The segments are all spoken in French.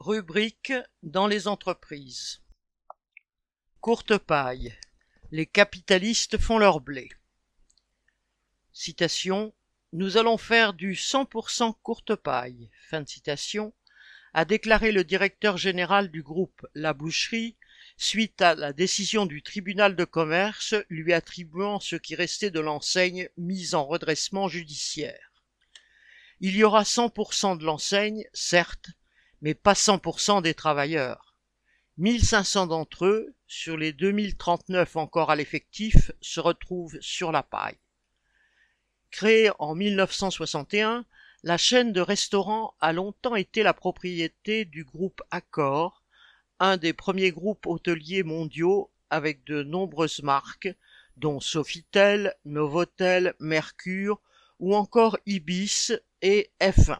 Rubrique dans les entreprises. Courte paille. Les capitalistes font leur blé. Citation. Nous allons faire du 100% courte paille. Fin de citation. A déclaré le directeur général du groupe La Boucherie suite à la décision du tribunal de commerce lui attribuant ce qui restait de l'enseigne mise en redressement judiciaire. Il y aura 100% de l'enseigne, certes, mais pas 100% des travailleurs. 1500 d'entre eux, sur les 2039 encore à l'effectif, se retrouvent sur la paille. Créée en 1961, la chaîne de restaurants a longtemps été la propriété du groupe Accor, un des premiers groupes hôteliers mondiaux avec de nombreuses marques, dont Sofitel, Novotel, Mercure ou encore Ibis et F1.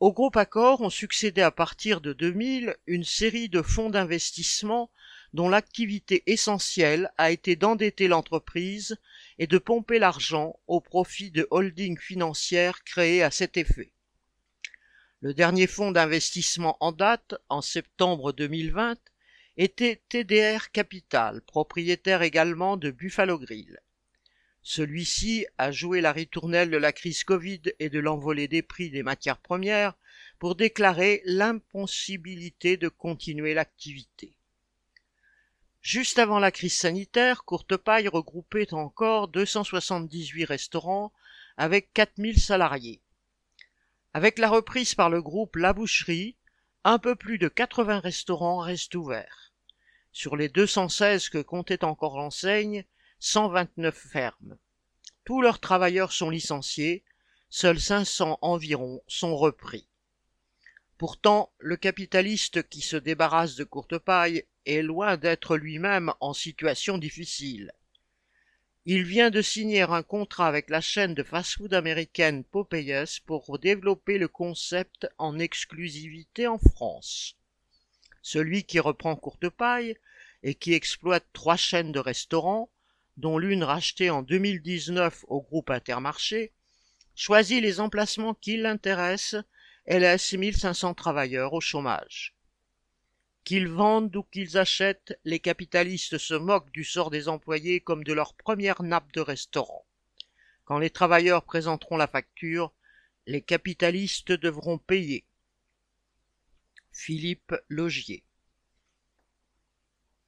Au groupe Accor ont succédé à partir de 2000 une série de fonds d'investissement dont l'activité essentielle a été d'endetter l'entreprise et de pomper l'argent au profit de holdings financières créées à cet effet. Le dernier fonds d'investissement en date, en septembre 2020, était TDR Capital, propriétaire également de Buffalo Grill. Celui-ci a joué la ritournelle de la crise Covid et de l'envolée des prix des matières premières pour déclarer l'impossibilité de continuer l'activité. Juste avant la crise sanitaire, Courtepaille regroupait encore 278 restaurants avec 4000 salariés. Avec la reprise par le groupe La Boucherie, un peu plus de 80 restaurants restent ouverts. Sur les 216 que comptait encore l'enseigne, 129 fermes. Tous leurs travailleurs sont licenciés, seuls 500 environ sont repris. Pourtant, le capitaliste qui se débarrasse de courte paille est loin d'être lui-même en situation difficile. Il vient de signer un contrat avec la chaîne de fast-food américaine Popeyes pour développer le concept en exclusivité en France. Celui qui reprend courte paille et qui exploite trois chaînes de restaurants dont l'une rachetée en 2019 au groupe Intermarché, choisit les emplacements qui l'intéressent et laisse 1500 travailleurs au chômage. Qu'ils vendent ou qu'ils achètent, les capitalistes se moquent du sort des employés comme de leur première nappe de restaurant. Quand les travailleurs présenteront la facture, les capitalistes devront payer. Philippe Logier